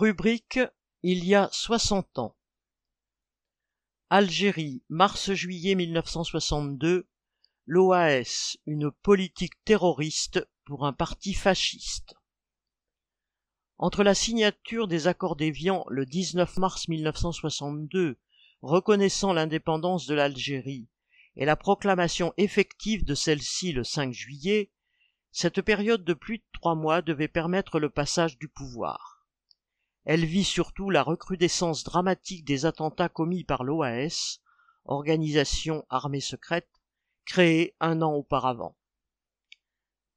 Rubrique Il y a soixante ans. Algérie, mars-juillet 1962. L'OAS, une politique terroriste pour un parti fasciste. Entre la signature des accords d'Évian le 19 mars 1962, reconnaissant l'indépendance de l'Algérie, et la proclamation effective de celle-ci le 5 juillet, cette période de plus de trois mois devait permettre le passage du pouvoir. Elle vit surtout la recrudescence dramatique des attentats commis par l'OAS, organisation armée secrète, créée un an auparavant.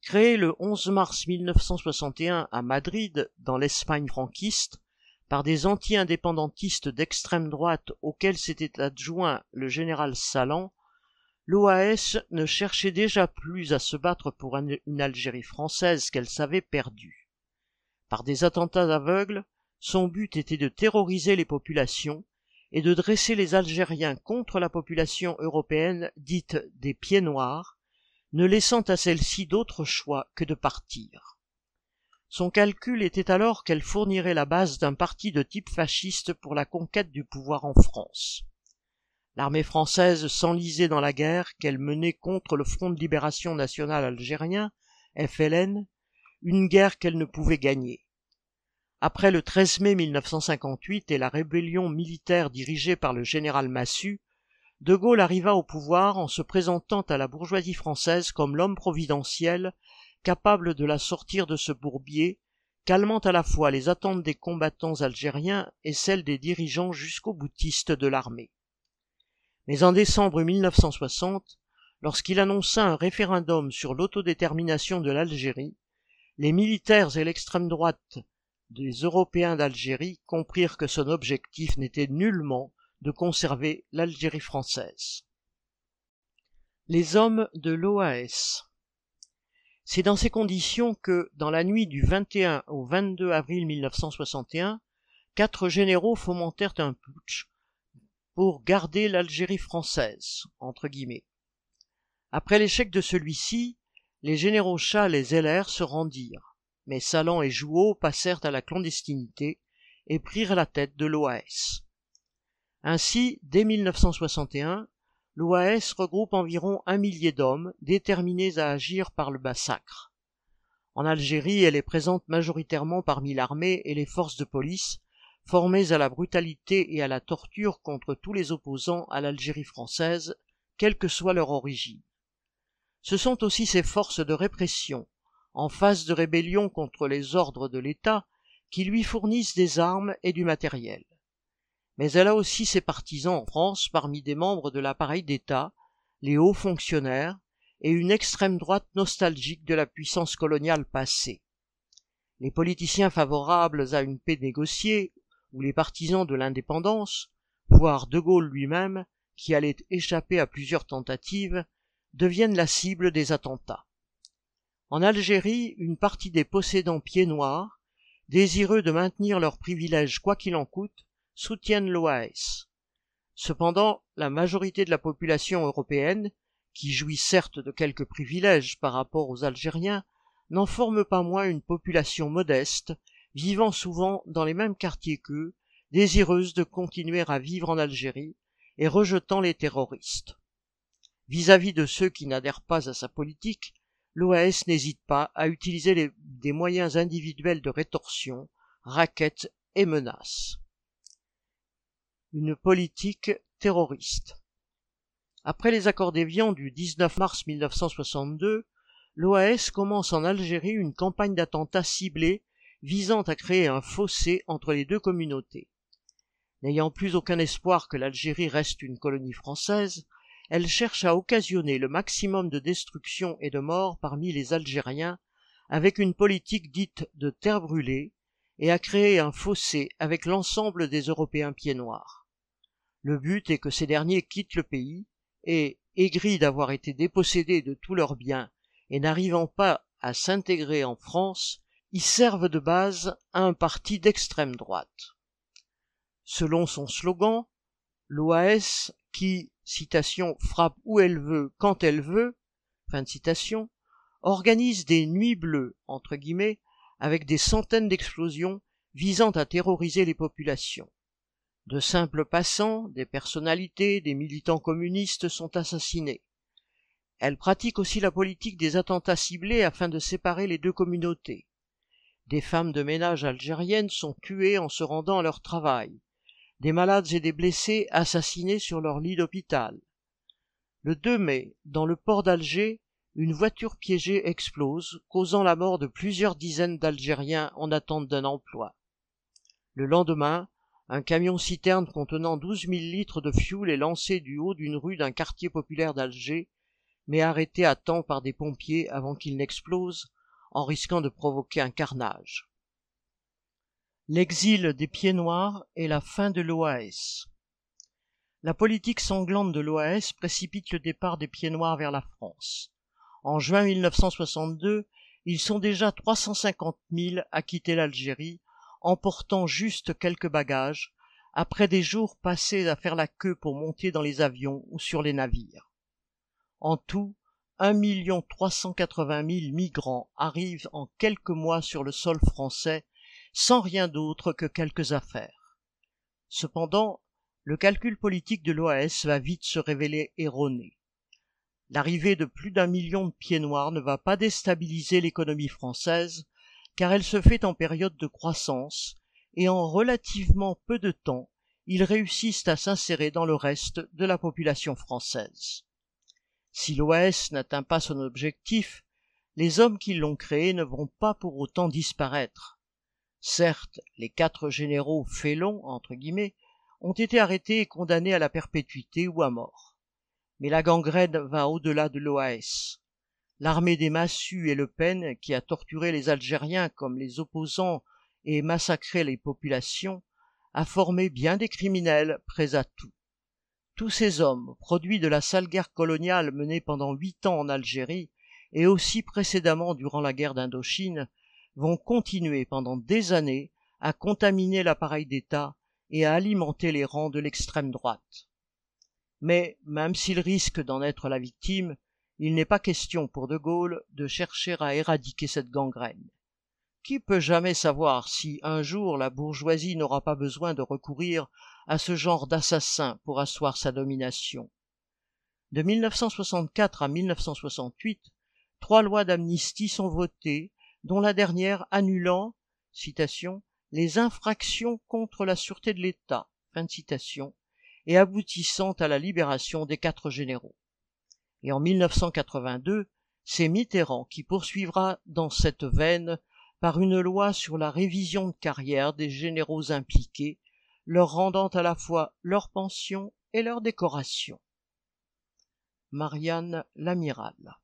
Créée le 11 mars 1961 à Madrid, dans l'Espagne franquiste, par des anti-indépendantistes d'extrême droite auxquels s'était adjoint le général Salan, l'OAS ne cherchait déjà plus à se battre pour une Algérie française qu'elle savait perdue. Par des attentats aveugles, son but était de terroriser les populations et de dresser les Algériens contre la population européenne dite des pieds noirs, ne laissant à celle-ci d'autre choix que de partir. Son calcul était alors qu'elle fournirait la base d'un parti de type fasciste pour la conquête du pouvoir en France. L'armée française s'enlisait dans la guerre qu'elle menait contre le Front de libération nationale algérien, FLN, une guerre qu'elle ne pouvait gagner. Après le 13 mai 1958 et la rébellion militaire dirigée par le général Massu, De Gaulle arriva au pouvoir en se présentant à la bourgeoisie française comme l'homme providentiel capable de la sortir de ce bourbier, calmant à la fois les attentes des combattants algériens et celles des dirigeants jusqu'aux boutistes de l'armée. Mais en décembre 1960, lorsqu'il annonça un référendum sur l'autodétermination de l'Algérie, les militaires et l'extrême droite des Européens d'Algérie comprirent que son objectif n'était nullement de conserver l'Algérie française. Les hommes de l'OAS C'est dans ces conditions que, dans la nuit du 21 au 22 avril 1961, quatre généraux fomentèrent un putsch pour garder l'Algérie française, entre guillemets. Après l'échec de celui-ci, les généraux Chal et Zeller se rendirent mais Salan et Jouot passèrent à la clandestinité et prirent la tête de l'OAS. Ainsi, dès 1961, l'OAS regroupe environ un millier d'hommes déterminés à agir par le massacre. En Algérie, elle est présente majoritairement parmi l'armée et les forces de police, formées à la brutalité et à la torture contre tous les opposants à l'Algérie française, quelle que soit leur origine. Ce sont aussi ces forces de répression, en phase de rébellion contre les ordres de l'État qui lui fournissent des armes et du matériel. Mais elle a aussi ses partisans en France parmi des membres de l'appareil d'État, les hauts fonctionnaires et une extrême droite nostalgique de la puissance coloniale passée. Les politiciens favorables à une paix négociée ou les partisans de l'indépendance, voire De Gaulle lui-même, qui allait échapper à plusieurs tentatives, deviennent la cible des attentats. En Algérie, une partie des possédants pieds noirs, désireux de maintenir leurs privilèges quoi qu'il en coûte, soutiennent l'OAS. Cependant, la majorité de la population européenne, qui jouit certes de quelques privilèges par rapport aux Algériens, n'en forme pas moins une population modeste, vivant souvent dans les mêmes quartiers qu'eux, désireuse de continuer à vivre en Algérie et rejetant les terroristes. Vis-à-vis -vis de ceux qui n'adhèrent pas à sa politique, l'OAS n'hésite pas à utiliser des moyens individuels de rétorsion, raquettes et menaces. Une politique terroriste. Après les accords d'Évian du 19 mars 1962, l'OAS commence en Algérie une campagne d'attentats ciblés visant à créer un fossé entre les deux communautés. N'ayant plus aucun espoir que l'Algérie reste une colonie française, elle cherche à occasionner le maximum de destruction et de morts parmi les Algériens avec une politique dite de terre brûlée et à créer un fossé avec l'ensemble des Européens pieds noirs. Le but est que ces derniers quittent le pays et, aigris d'avoir été dépossédés de tous leurs biens et n'arrivant pas à s'intégrer en France, y servent de base à un parti d'extrême droite. Selon son slogan, l'OAS, qui, citation, frappe où elle veut, quand elle veut, fin de citation, organise des nuits bleues, entre guillemets, avec des centaines d'explosions visant à terroriser les populations. De simples passants, des personnalités, des militants communistes sont assassinés. Elle pratique aussi la politique des attentats ciblés afin de séparer les deux communautés. Des femmes de ménage algériennes sont tuées en se rendant à leur travail. Des malades et des blessés assassinés sur leur lit d'hôpital. Le 2 mai, dans le port d'Alger, une voiture piégée explose, causant la mort de plusieurs dizaines d'Algériens en attente d'un emploi. Le lendemain, un camion citerne contenant douze mille litres de fioul est lancé du haut d'une rue d'un quartier populaire d'Alger, mais arrêté à temps par des pompiers avant qu'il n'explose, en risquant de provoquer un carnage. L'exil des pieds noirs et la fin de l'OAS. La politique sanglante de l'OAS précipite le départ des pieds noirs vers la France. En juin 1962, ils sont déjà 350 000 à quitter l'Algérie emportant juste quelques bagages, après des jours passés à faire la queue pour monter dans les avions ou sur les navires. En tout, un million trois cent quatre-vingt mille migrants arrivent en quelques mois sur le sol français sans rien d'autre que quelques affaires. Cependant, le calcul politique de l'OAS va vite se révéler erroné. L'arrivée de plus d'un million de pieds noirs ne va pas déstabiliser l'économie française, car elle se fait en période de croissance, et en relativement peu de temps, ils réussissent à s'insérer dans le reste de la population française. Si l'OAS n'atteint pas son objectif, les hommes qui l'ont créé ne vont pas pour autant disparaître. Certes, les quatre généraux félons, entre guillemets, ont été arrêtés et condamnés à la perpétuité ou à mort. Mais la gangrène va au-delà de l'OAS. L'armée des Massus et Le Pen, qui a torturé les Algériens comme les opposants et massacré les populations, a formé bien des criminels prêts à tout. Tous ces hommes, produits de la sale guerre coloniale menée pendant huit ans en Algérie, et aussi précédemment durant la guerre d'Indochine, vont continuer pendant des années à contaminer l'appareil d'État et à alimenter les rangs de l'extrême droite. Mais, même s'ils risquent d'en être la victime, il n'est pas question pour De Gaulle de chercher à éradiquer cette gangrène. Qui peut jamais savoir si un jour la bourgeoisie n'aura pas besoin de recourir à ce genre d'assassin pour asseoir sa domination? De 1964 à 1968, trois lois d'amnistie sont votées, dont la dernière annulant, citation, les infractions contre la sûreté de l'État, fin de citation, et aboutissant à la libération des quatre généraux. Et en 1982, c'est Mitterrand qui poursuivra dans cette veine par une loi sur la révision de carrière des généraux impliqués, leur rendant à la fois leur pension et leur décoration. Marianne l'amiral